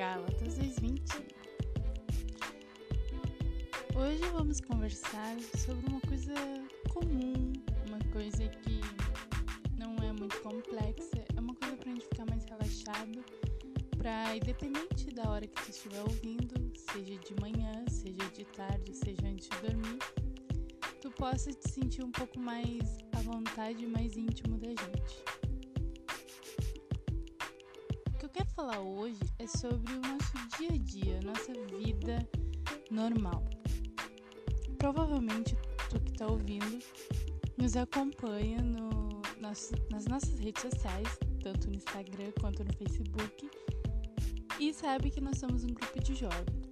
Gálatas 2:20. Hoje vamos conversar sobre uma coisa comum, uma coisa que não é muito complexa, é uma coisa pra gente ficar mais relaxado, pra independente da hora que tu estiver ouvindo, seja de manhã, seja de tarde, seja antes de dormir, tu possa te sentir um pouco mais à vontade, mais íntimo da gente. Falar hoje é sobre o nosso dia a dia, nossa vida normal. Provavelmente tu que está ouvindo nos acompanha no, nas, nas nossas redes sociais, tanto no Instagram quanto no Facebook, e sabe que nós somos um grupo de jovens.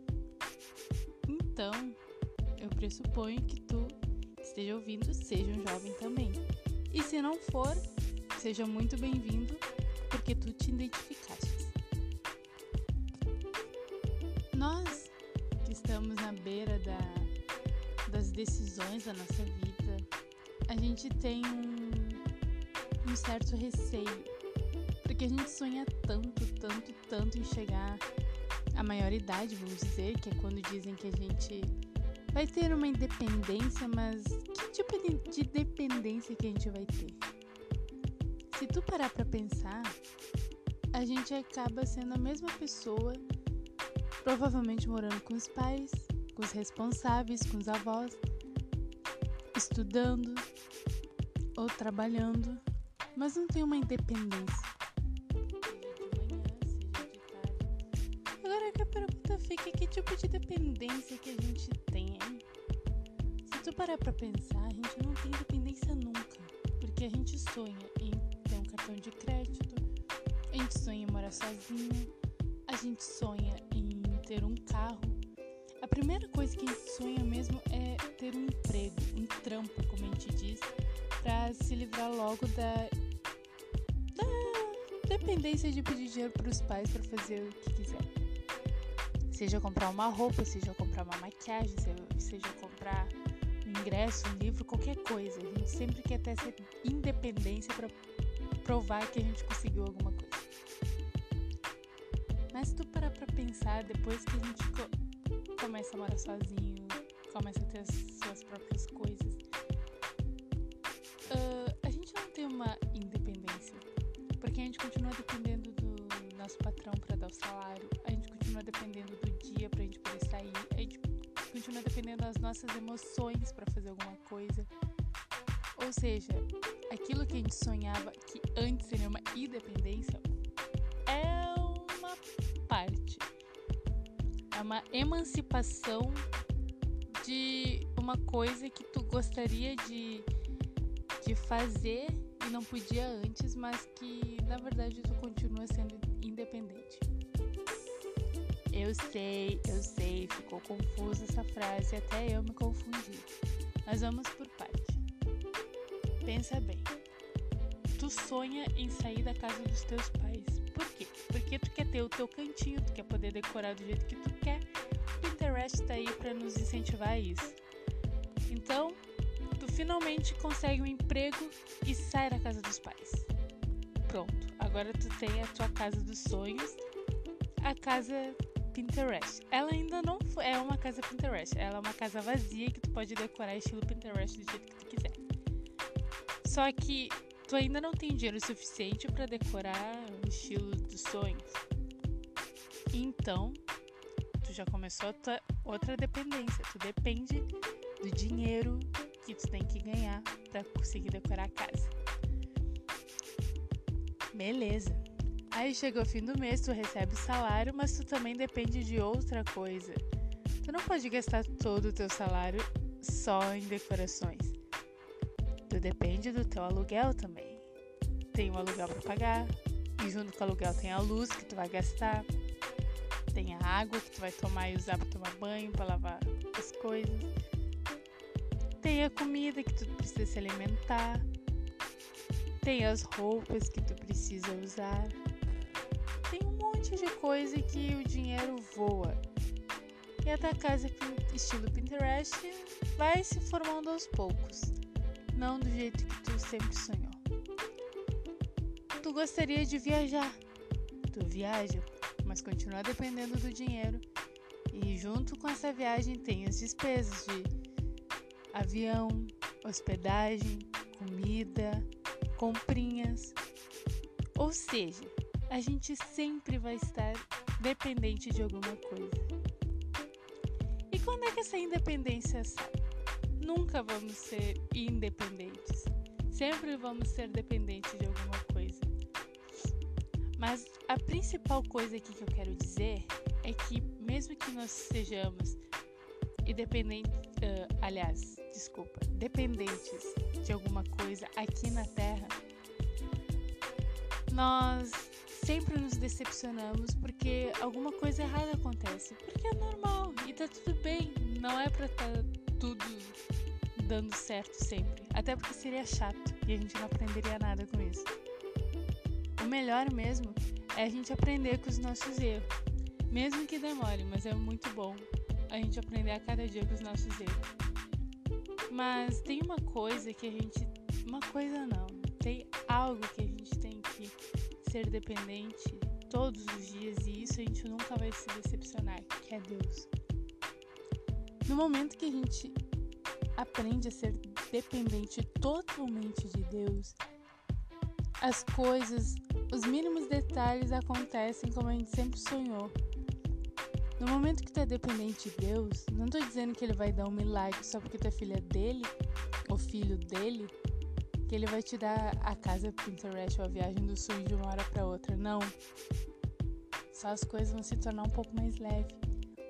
Então, eu pressuponho que tu esteja ouvindo seja um jovem também. E se não for, seja muito bem-vindo, porque tu te identificaste. Estamos na beira da, das decisões da nossa vida, a gente tem um, um certo receio, porque a gente sonha tanto, tanto, tanto em chegar à maioridade, vamos dizer, que é quando dizem que a gente vai ter uma independência, mas que tipo de, de dependência que a gente vai ter? Se tu parar pra pensar, a gente acaba sendo a mesma pessoa, provavelmente morando com os pais, com os responsáveis, com os avós, estudando ou trabalhando, mas não tem uma independência. Agora que a pergunta fica, que tipo de dependência que a gente tem, hein? Se tu parar pra pensar, a gente não tem dependência nunca, porque a gente sonha em ter um cartão de crédito, a gente sonha em morar sozinha, a gente sonha em ter um carro. A primeira coisa que a gente sonha mesmo é ter um emprego, um trampo, como a gente diz, para se livrar logo da, da dependência de pedir dinheiro para os pais para fazer o que quiser. Seja comprar uma roupa, seja comprar uma maquiagem, seja comprar um ingresso, um livro, qualquer coisa. A gente sempre quer ter essa independência para provar que a gente conseguiu alguma coisa. Mas se tu parar pra pensar, depois que a gente co começa a morar sozinho, começa a ter as suas próprias coisas, uh, a gente não tem uma independência. Porque a gente continua dependendo do nosso patrão para dar o salário, a gente continua dependendo do dia pra gente poder sair, a gente continua dependendo das nossas emoções para fazer alguma coisa. Ou seja, aquilo que a gente sonhava que antes seria uma independência É uma emancipação de uma coisa que tu gostaria de, de fazer e não podia antes, mas que na verdade tu continua sendo independente. Eu sei, eu sei, ficou confusa essa frase, até eu me confundi. Mas vamos por parte. Pensa bem. Tu sonha em sair da casa dos teus pais. Por quê? Porque tu quer ter o teu cantinho, tu quer poder decorar do jeito que tu quer. O Pinterest tá aí para nos incentivar a isso. Então, tu finalmente consegue um emprego e sai da casa dos pais. Pronto, agora tu tem a tua casa dos sonhos, a casa Pinterest. Ela ainda não é uma casa Pinterest, ela é uma casa vazia que tu pode decorar estilo Pinterest do jeito que tu quiser. Só que tu ainda não tem dinheiro suficiente para decorar o estilo dos sonhos. Então, tu já começou outra dependência. Tu depende do dinheiro que tu tem que ganhar para conseguir decorar a casa. Beleza. Aí chegou o fim do mês, tu recebe o salário, mas tu também depende de outra coisa. Tu não pode gastar todo o teu salário só em decorações. Tu depende do teu aluguel também. Tem um aluguel para pagar, e junto com o aluguel tem a luz que tu vai gastar, tem a água que tu vai tomar e usar para tomar banho, para lavar as coisas. Tem a comida que tu precisa se alimentar. Tem as roupas que tu precisa usar. Tem um monte de coisa que o dinheiro voa. E a tua casa estilo Pinterest vai se formando aos poucos, não do jeito que tu sempre sonhou. Tu gostaria de viajar. Tu viaja, mas continua dependendo do dinheiro. E junto com essa viagem tem as despesas de avião, hospedagem, comida, comprinhas. Ou seja, a gente sempre vai estar dependente de alguma coisa. E quando é que essa independência sai? Nunca vamos ser independentes. Sempre vamos ser dependentes de alguma coisa. Mas a principal coisa aqui que eu quero dizer é que mesmo que nós sejamos independentes, uh, aliás, desculpa, dependentes de alguma coisa aqui na Terra, nós sempre nos decepcionamos porque alguma coisa errada acontece. Porque é normal e tá tudo bem. Não é pra estar tá tudo dando certo sempre. Até porque seria chato e a gente não aprenderia nada com isso. O melhor mesmo é a gente aprender com os nossos erros. Mesmo que demore, mas é muito bom a gente aprender a cada dia com os nossos erros. Mas tem uma coisa que a gente. Uma coisa não. Tem algo que a gente tem que ser dependente todos os dias e isso a gente nunca vai se decepcionar, que é Deus. No momento que a gente aprende a ser dependente totalmente de Deus, as coisas, os mínimos detalhes acontecem como a gente sempre sonhou. No momento que tu é dependente de Deus, não estou dizendo que ele vai dar um milagre só porque tu é filha dele, ou filho dele, que ele vai te dar a casa Pinterest ou a viagem do sul de uma hora para outra. Não. Só as coisas vão se tornar um pouco mais leve.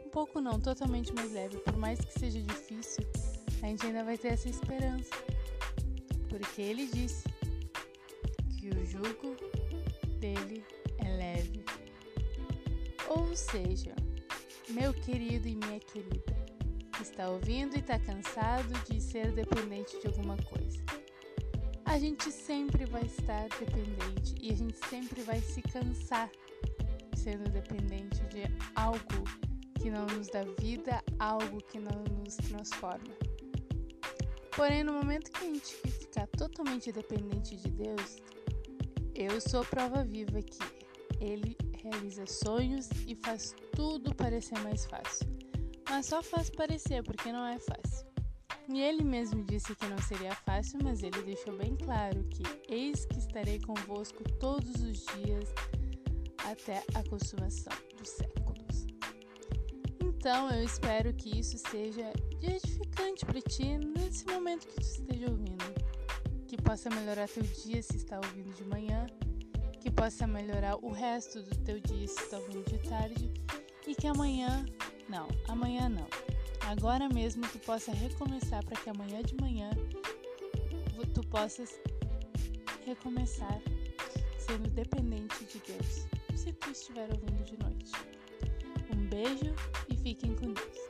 Um pouco não, totalmente mais leve. Por mais que seja difícil, a gente ainda vai ter essa esperança. Porque ele disse que o jugo dele é leve. Ou seja, meu querido e minha querida, está ouvindo e está cansado de ser dependente de alguma coisa. A gente sempre vai estar dependente e a gente sempre vai se cansar sendo dependente de algo que não nos dá vida, algo que não nos transforma. Porém, no momento que a gente ficar totalmente dependente de Deus, eu sou prova viva que Ele realiza sonhos e faz tudo parecer mais fácil. Mas só faz parecer, porque não é fácil. E ele mesmo disse que não seria fácil, mas ele deixou bem claro que eis que estarei convosco todos os dias até a consumação dos séculos. Então eu espero que isso seja edificante para ti nesse momento que tu esteja ouvindo. Que possa melhorar teu dia se está ouvindo de manhã, que possa melhorar o resto do teu dia se está ouvindo de tarde e que amanhã, não, amanhã não. Agora mesmo tu possa recomeçar para que amanhã de manhã tu possas recomeçar sendo dependente de Deus, se tu estiver ouvindo de noite. Um beijo e fiquem com Deus.